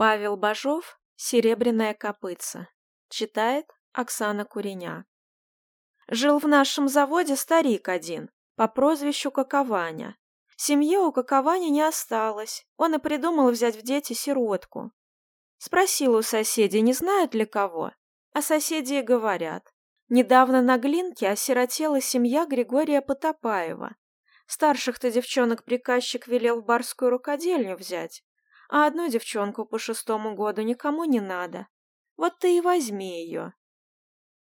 Павел Бажов «Серебряная копытца». Читает Оксана Куреня. Жил в нашем заводе старик один, по прозвищу Какованя. Семьи у Какованя не осталось, он и придумал взять в дети сиротку. Спросил у соседей, не знают ли кого, а соседи и говорят. Недавно на Глинке осиротела семья Григория Потопаева. Старших-то девчонок приказчик велел в барскую рукодельню взять, а одну девчонку по шестому году никому не надо. Вот ты и возьми ее.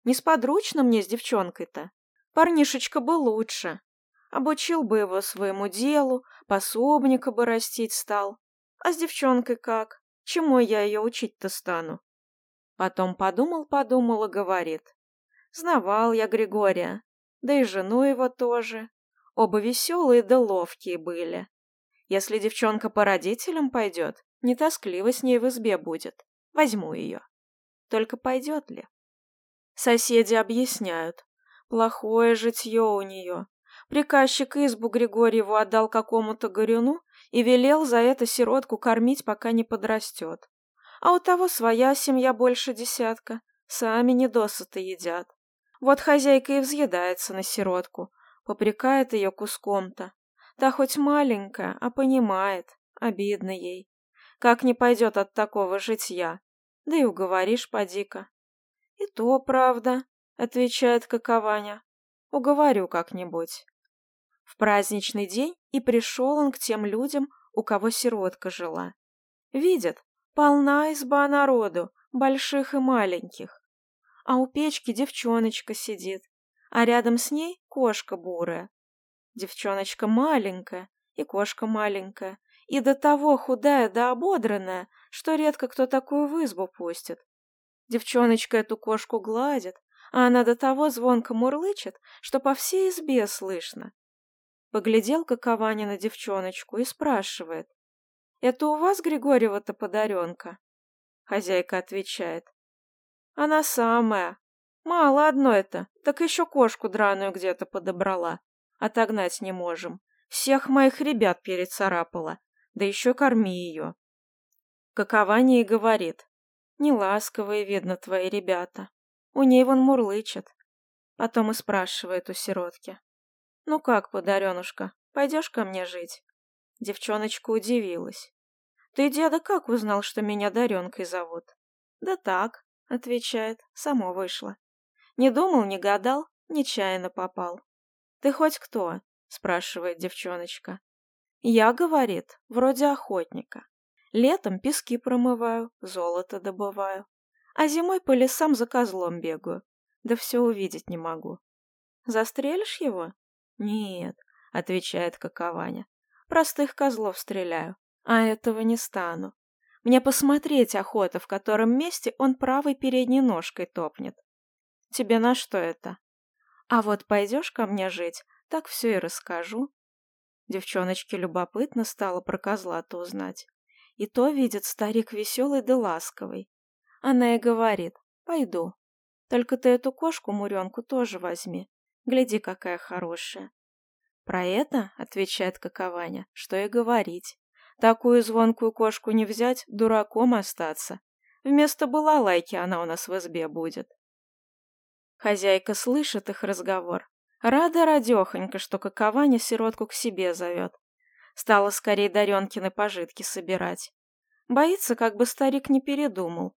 Несподручно мне с девчонкой-то. Парнишечка бы лучше. Обучил бы его своему делу, пособника бы растить стал. А с девчонкой как? Чему я ее учить-то стану? Потом подумал-подумал и говорит. Знавал я Григория, да и жену его тоже. Оба веселые да ловкие были. Если девчонка по родителям пойдет, не тоскливо с ней в избе будет. Возьму ее. Только пойдет ли? Соседи объясняют. Плохое житье у нее. Приказчик избу Григорьеву отдал какому-то горюну и велел за это сиротку кормить, пока не подрастет. А у того своя семья больше десятка. Сами недосыто едят. Вот хозяйка и взъедается на сиротку, попрекает ее куском-то. Та хоть маленькая, а понимает, обидно ей. Как не пойдет от такого житья? Да и уговоришь поди-ка. И то правда, отвечает Какованя. Уговорю как-нибудь. В праздничный день и пришел он к тем людям, у кого сиротка жила. Видят, полна изба народу, больших и маленьких. А у печки девчоночка сидит, а рядом с ней кошка бурая. Девчоночка маленькая, и кошка маленькая, и до того худая да ободранная, что редко кто такую в избу пустит. Девчоночка эту кошку гладит, а она до того звонко мурлычет, что по всей избе слышно. Поглядел Какованя на девчоночку и спрашивает. «Это у вас Григорьева-то подаренка?» Хозяйка отвечает. «Она самая. Мало одно это, так еще кошку драную где-то подобрала. Отогнать не можем. Всех моих ребят перецарапала. Да еще корми ее. Какование говорит. Неласковые, видно, твои ребята. У ней вон мурлычет. Потом и спрашивает у сиротки. Ну как, подаренушка, пойдешь ко мне жить? Девчоночка удивилась. Ты, деда, как узнал, что меня Даренкой зовут? Да так, отвечает, само вышло. Не думал, не гадал, нечаянно попал. «Ты хоть кто?» — спрашивает девчоночка. «Я, — говорит, — вроде охотника. Летом пески промываю, золото добываю, а зимой по лесам за козлом бегаю, да все увидеть не могу. Застрелишь его? Нет, — отвечает Какованя. Простых козлов стреляю, а этого не стану. Мне посмотреть охота, в котором месте он правой передней ножкой топнет. Тебе на что это? А вот пойдешь ко мне жить, так все и расскажу. Девчоночке любопытно стало про козла-то узнать. И то видит старик веселый да ласковый. Она и говорит, пойду. Только ты эту кошку-муренку тоже возьми. Гляди, какая хорошая. Про это, отвечает Какованя, что и говорить. Такую звонкую кошку не взять, дураком остаться. Вместо балалайки она у нас в избе будет. Хозяйка слышит их разговор. Рада радехонька, что Какованя сиротку к себе зовет. Стала скорее Даренкины пожитки собирать. Боится, как бы старик не передумал.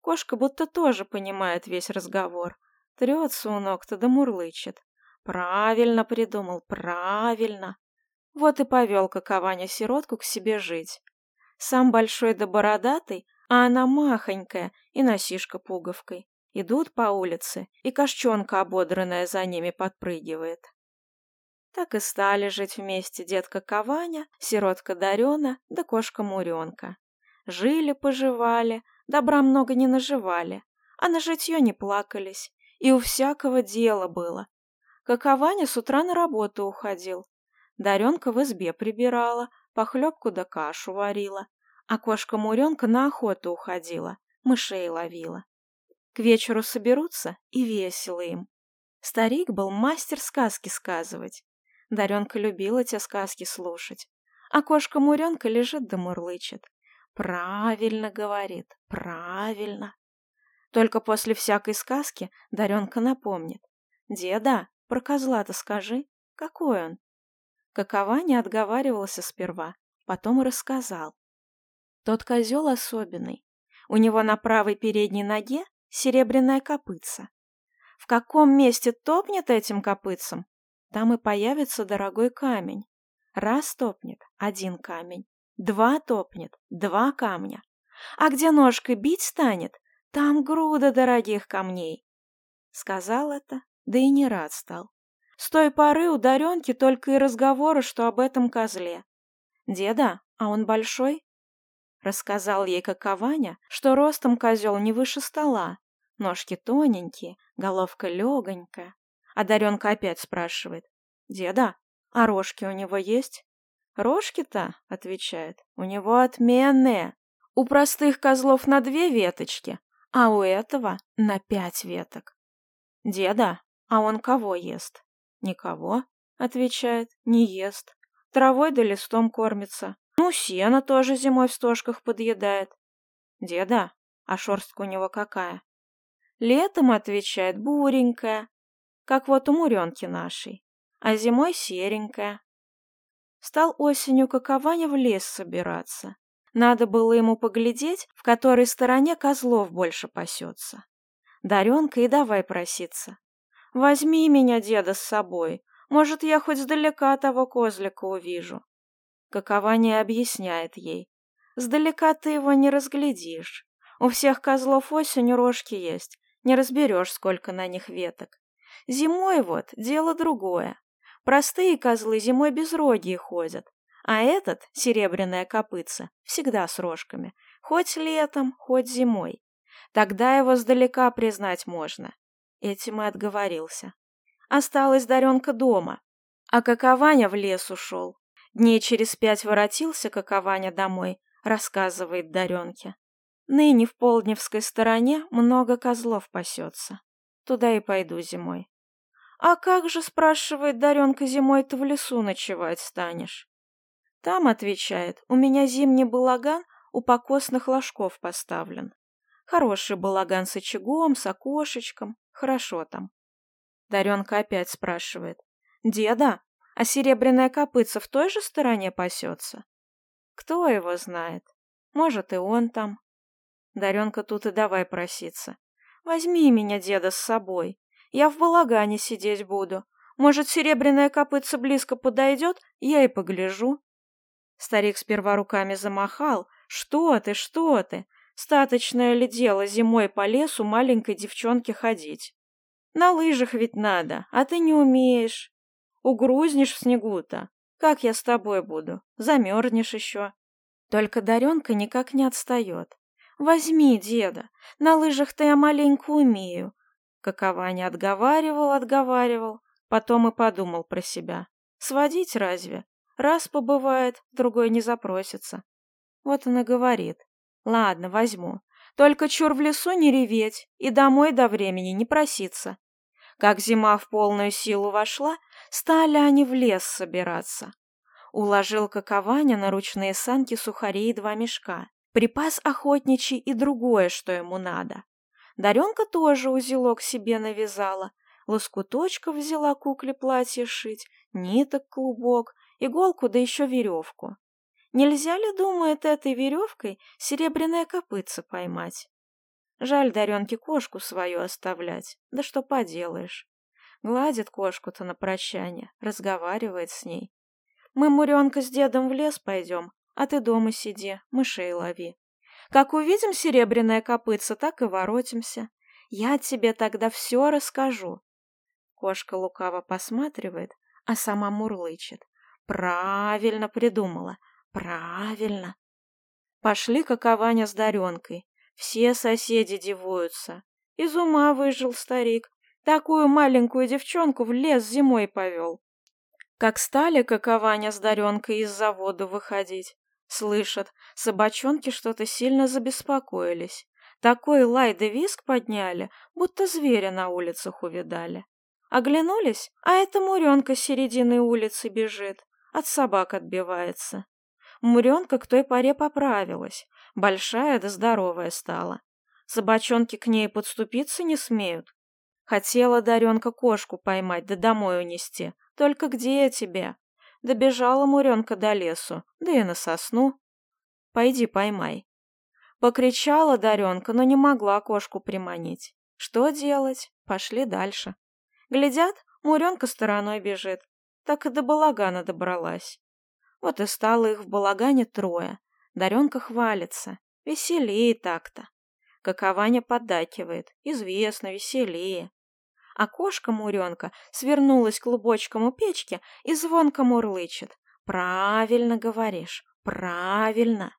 Кошка будто тоже понимает весь разговор. Трется у ног-то да мурлычет. Правильно придумал, правильно. Вот и повел Какованя сиротку к себе жить. Сам большой да бородатый, а она махонькая и носишка пуговкой. Идут по улице, и кошчонка ободранная за ними подпрыгивает. Так и стали жить вместе детка Каваня, сиротка Дарена да кошка Муренка. Жили-поживали, добра много не наживали, а на житье не плакались, и у всякого дела было. Какованя с утра на работу уходил. Даренка в избе прибирала, похлебку да кашу варила, а кошка-муренка на охоту уходила, мышей ловила. К вечеру соберутся, и весело им. Старик был мастер сказки сказывать. Даренка любила те сказки слушать. А кошка-муренка лежит да мурлычет. Правильно говорит, правильно. Только после всякой сказки Даренка напомнит. Деда, про козла-то скажи, какой он? Какова не отговаривался сперва, потом рассказал. Тот козел особенный. У него на правой передней ноге серебряная копытца. В каком месте топнет этим копытцем, там и появится дорогой камень. Раз топнет — один камень, два топнет — два камня. А где ножкой бить станет, там груда дорогих камней. Сказал это, да и не рад стал. С той поры у Даренки только и разговоры, что об этом козле. «Деда, а он большой?» Рассказал ей Какованя, что ростом козел не выше стола, ножки тоненькие, головка легонькая. А Даренка опять спрашивает. «Деда, а рожки у него есть?» «Рожки-то, — отвечает, — у него отменные. У простых козлов на две веточки, а у этого на пять веток». «Деда, а он кого ест?» «Никого», — отвечает, — «не ест. Травой да листом кормится. Ну, сено тоже зимой в стошках подъедает». «Деда, а шерстка у него какая?» «Летом, — отвечает, — буренькая, как вот у Муренки нашей, а зимой серенькая. Стал осенью какованя в лес собираться. Надо было ему поглядеть, в которой стороне козлов больше пасется. Даренка и давай проситься. «Возьми меня, деда, с собой. Может, я хоть сдалека того козлика увижу». Какование объясняет ей. «Сдалека ты его не разглядишь. У всех козлов осенью рожки есть. Не разберешь, сколько на них веток. Зимой вот дело другое. Простые козлы зимой безрогие ходят, а этот, серебряная копытца, всегда с рожками, хоть летом, хоть зимой. Тогда его сдалека признать можно. Этим и отговорился. Осталась Даренка дома, а Какованя в лес ушел. Дней через пять воротился Какованя домой, рассказывает Даренке. Ныне в Полдневской стороне много козлов пасется. Туда и пойду зимой. «А как же, — спрашивает Даренка, — зимой ты в лесу ночевать станешь?» Там, — отвечает, — у меня зимний балаган у покосных ложков поставлен. Хороший балаган с очагом, с окошечком, хорошо там. Даренка опять спрашивает. «Деда, а серебряная копытца в той же стороне пасется?» «Кто его знает? Может, и он там». Даренка тут и давай проситься. «Возьми меня, деда, с собой. Я в балагане сидеть буду. Может, серебряная копытца близко подойдет, я и погляжу. Старик сперва руками замахал. Что ты, что ты? Статочное ли дело зимой по лесу маленькой девчонке ходить? На лыжах ведь надо, а ты не умеешь. Угрузнешь в снегу-то. Как я с тобой буду? Замерзнешь еще. Только Даренка никак не отстает. Возьми, деда, на лыжах-то я маленько умею. Какова не отговаривал, отговаривал, потом и подумал про себя. Сводить разве? Раз побывает, другой не запросится. Вот он и говорит. Ладно, возьму. Только чур в лесу не реветь и домой до времени не проситься. Как зима в полную силу вошла, стали они в лес собираться. Уложил Какованя на ручные санки сухари и два мешка. Припас охотничий и другое, что ему надо. Даренка тоже узелок себе навязала, лоскуточков взяла кукле платье шить, ниток клубок, иголку да еще веревку. Нельзя ли, думает, этой веревкой серебряное копытце поймать? Жаль Даренке кошку свою оставлять, да что поделаешь. Гладит кошку-то на прощание, разговаривает с ней. Мы, Муренка, с дедом в лес пойдем, а ты дома сиди, мышей лови. Как увидим серебряное копытце, так и воротимся. Я тебе тогда все расскажу. Кошка лукаво посматривает, а сама мурлычет. Правильно придумала, правильно. Пошли какованя с Даренкой. Все соседи дивуются. Из ума выжил старик. Такую маленькую девчонку в лес зимой повел. Как стали какованя с Даренкой из завода выходить, Слышат, собачонки что-то сильно забеспокоились. Такой лай да виск подняли, будто зверя на улицах увидали. Оглянулись, а эта Муренка с середины улицы бежит, от собак отбивается. Муренка к той поре поправилась, Большая да здоровая стала. Собачонки к ней подступиться не смеют. Хотела Даренка кошку поймать да домой унести. Только где я тебе? Добежала Муренка до лесу, да и на сосну. Пойди поймай. Покричала Даренка, но не могла кошку приманить. Что делать? Пошли дальше. Глядят, Муренка стороной бежит. Так и до балагана добралась. Вот и стало их в балагане трое. Даренка хвалится. Веселее так-то. Какованя поддакивает. Известно, веселее. А кошка-муренка свернулась клубочком у печки и звонко мурлычет. «Правильно говоришь, правильно!»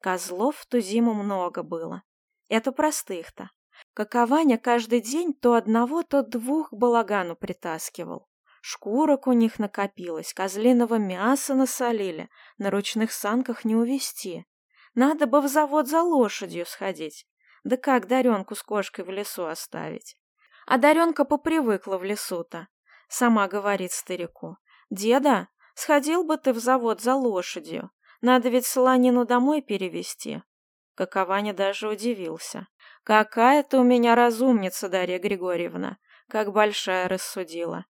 Козлов в ту зиму много было. Это простых-то. Какованя каждый день то одного, то двух балагану притаскивал. Шкурок у них накопилось, козлиного мяса насолили, на ручных санках не увести. Надо бы в завод за лошадью сходить. Да как Даренку с кошкой в лесу оставить? А Даренка попривыкла в лесу-то. Сама говорит старику. «Деда, сходил бы ты в завод за лошадью. Надо ведь солонину домой перевезти». Какованя даже удивился. «Какая ты у меня разумница, Дарья Григорьевна! Как большая рассудила!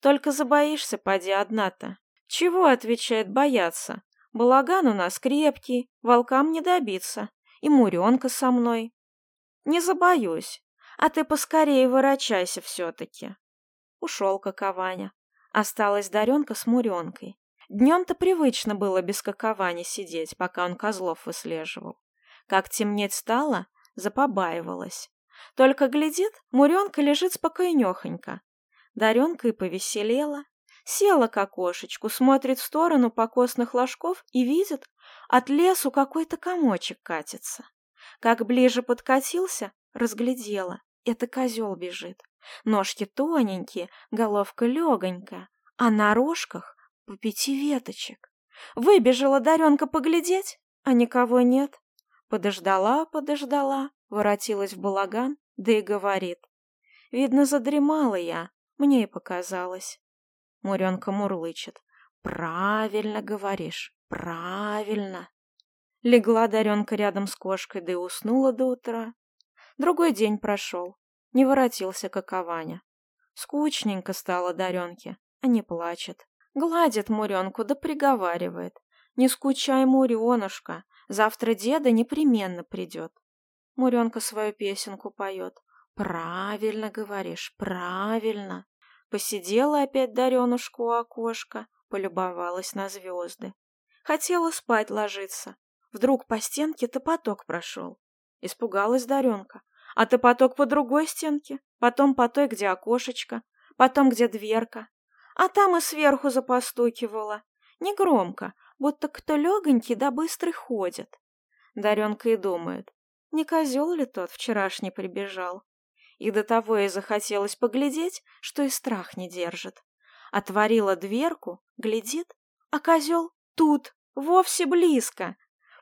Только забоишься, поди одна-то. Чего, отвечает, бояться? Балаган у нас крепкий, волкам не добиться. И Муренка со мной. Не забоюсь. А ты поскорее ворочайся все-таки. Ушел какованя. Осталась Даренка с Муренкой. Днем-то привычно было без каковани сидеть, пока он козлов выслеживал. Как темнеть стало, запобаивалась. Только глядит, Муренка лежит спокойнехонько, Даренка и повеселела. Села к окошечку, смотрит в сторону покосных ложков и видит, от лесу какой-то комочек катится. Как ближе подкатился, разглядела. Это козел бежит. Ножки тоненькие, головка легонькая, а на рожках по пяти веточек. Выбежала Даренка поглядеть, а никого нет. Подождала, подождала, воротилась в балаган, да и говорит. Видно, задремала я, мне и показалось. Муренка мурлычет. Правильно говоришь, правильно. Легла Даренка рядом с кошкой, да и уснула до утра. Другой день прошел. Не воротился какованя. Скучненько стало Даренке, а не плачет. Гладит Муренку, да приговаривает. Не скучай, Муренушка, завтра деда непременно придет. Муренка свою песенку поет. «Правильно говоришь, правильно!» Посидела опять Даренушка у окошка, полюбовалась на звезды. Хотела спать ложиться. Вдруг по стенке топоток прошел. Испугалась Даренка. А топоток по другой стенке, потом по той, где окошечко, потом где дверка. А там и сверху запостукивала. Негромко, будто кто легонький да быстрый ходит. Даренка и думает, не козел ли тот вчерашний прибежал? и до того и захотелось поглядеть, что и страх не держит. Отворила дверку, глядит, а козел тут, вовсе близко.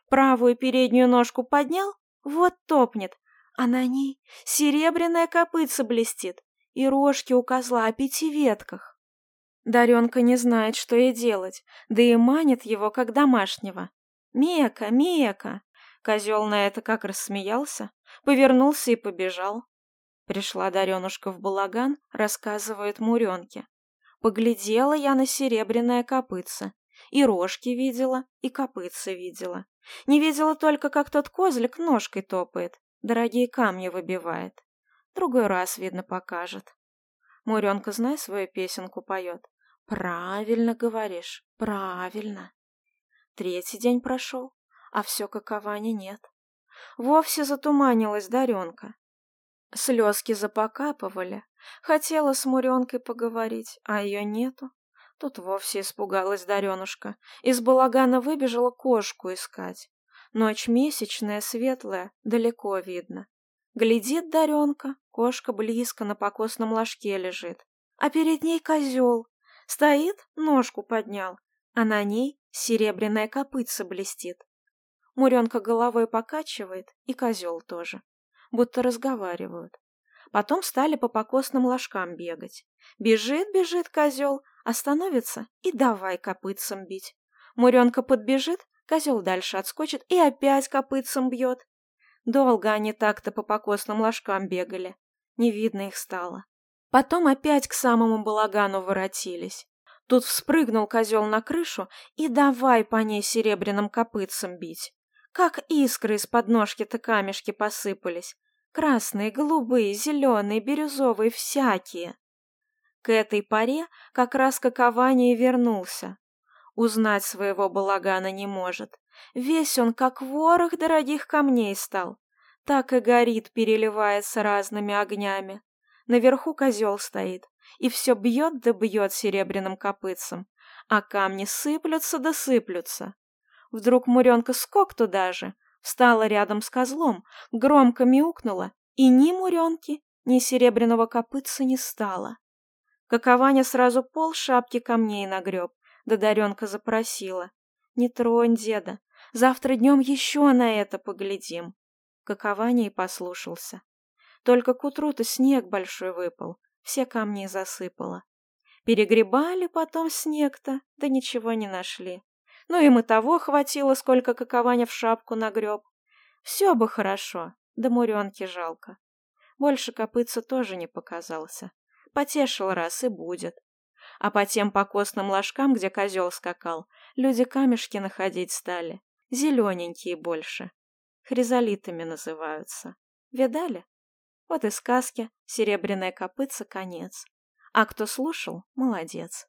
Правую переднюю ножку поднял, вот топнет, а на ней серебряная копытца блестит, и рожки у козла о пяти ветках. Даренка не знает, что ей делать, да и манит его, как домашнего. «Мека, Мека!» Козел на это как рассмеялся, повернулся и побежал. Пришла Даренушка в балаган, рассказывает Муренке. Поглядела я на серебряное копытце. И рожки видела, и копытце видела. Не видела только, как тот козлик ножкой топает, дорогие камни выбивает. Другой раз, видно, покажет. Муренка, знай, свою песенку поет. Правильно говоришь, правильно. Третий день прошел, а все каковани нет. Вовсе затуманилась Даренка. Слезки запокапывали. Хотела с Муренкой поговорить, а ее нету. Тут вовсе испугалась Даренушка. Из балагана выбежала кошку искать. Ночь месячная, светлая, далеко видно. Глядит Даренка, кошка близко на покосном ложке лежит. А перед ней козел. Стоит, ножку поднял, а на ней серебряная копытца блестит. Муренка головой покачивает, и козел тоже будто разговаривают. Потом стали по покосным ложкам бегать. Бежит, бежит козел, остановится и давай копытцем бить. Муренка подбежит, Козел дальше отскочит и опять копытцем бьет. Долго они так-то по покосным ложкам бегали. Не видно их стало. Потом опять к самому балагану воротились. Тут вспрыгнул козел на крышу и давай по ней серебряным копытцем бить. Как искры из подножки-то камешки посыпались. Красные, голубые, зеленые, бирюзовые, всякие. К этой паре как раз какование вернулся. Узнать своего балагана не может. Весь он как ворох дорогих камней стал. Так и горит, переливается разными огнями. Наверху козел стоит, и все бьет да бьет серебряным копытцем, а камни сыплются да сыплются. Вдруг Муренка скок туда же, встала рядом с козлом, громко мяукнула, и ни Муренки, ни серебряного копытца не стало. Какованя сразу пол шапки камней нагреб, да Даренка запросила. «Не тронь деда, завтра днем еще на это поглядим». Какованя и послушался. Только к утру-то снег большой выпал, все камни засыпало. Перегребали потом снег-то, да ничего не нашли. Ну им и того хватило, сколько какованя в шапку нагреб. Все бы хорошо, да муренки жалко. Больше копытца тоже не показался. Потешил раз и будет. А по тем покосным ложкам, где козел скакал, люди камешки находить стали. Зелененькие больше. Хризолитами называются. Видали? Вот и сказки «Серебряная копытца» конец. А кто слушал, молодец.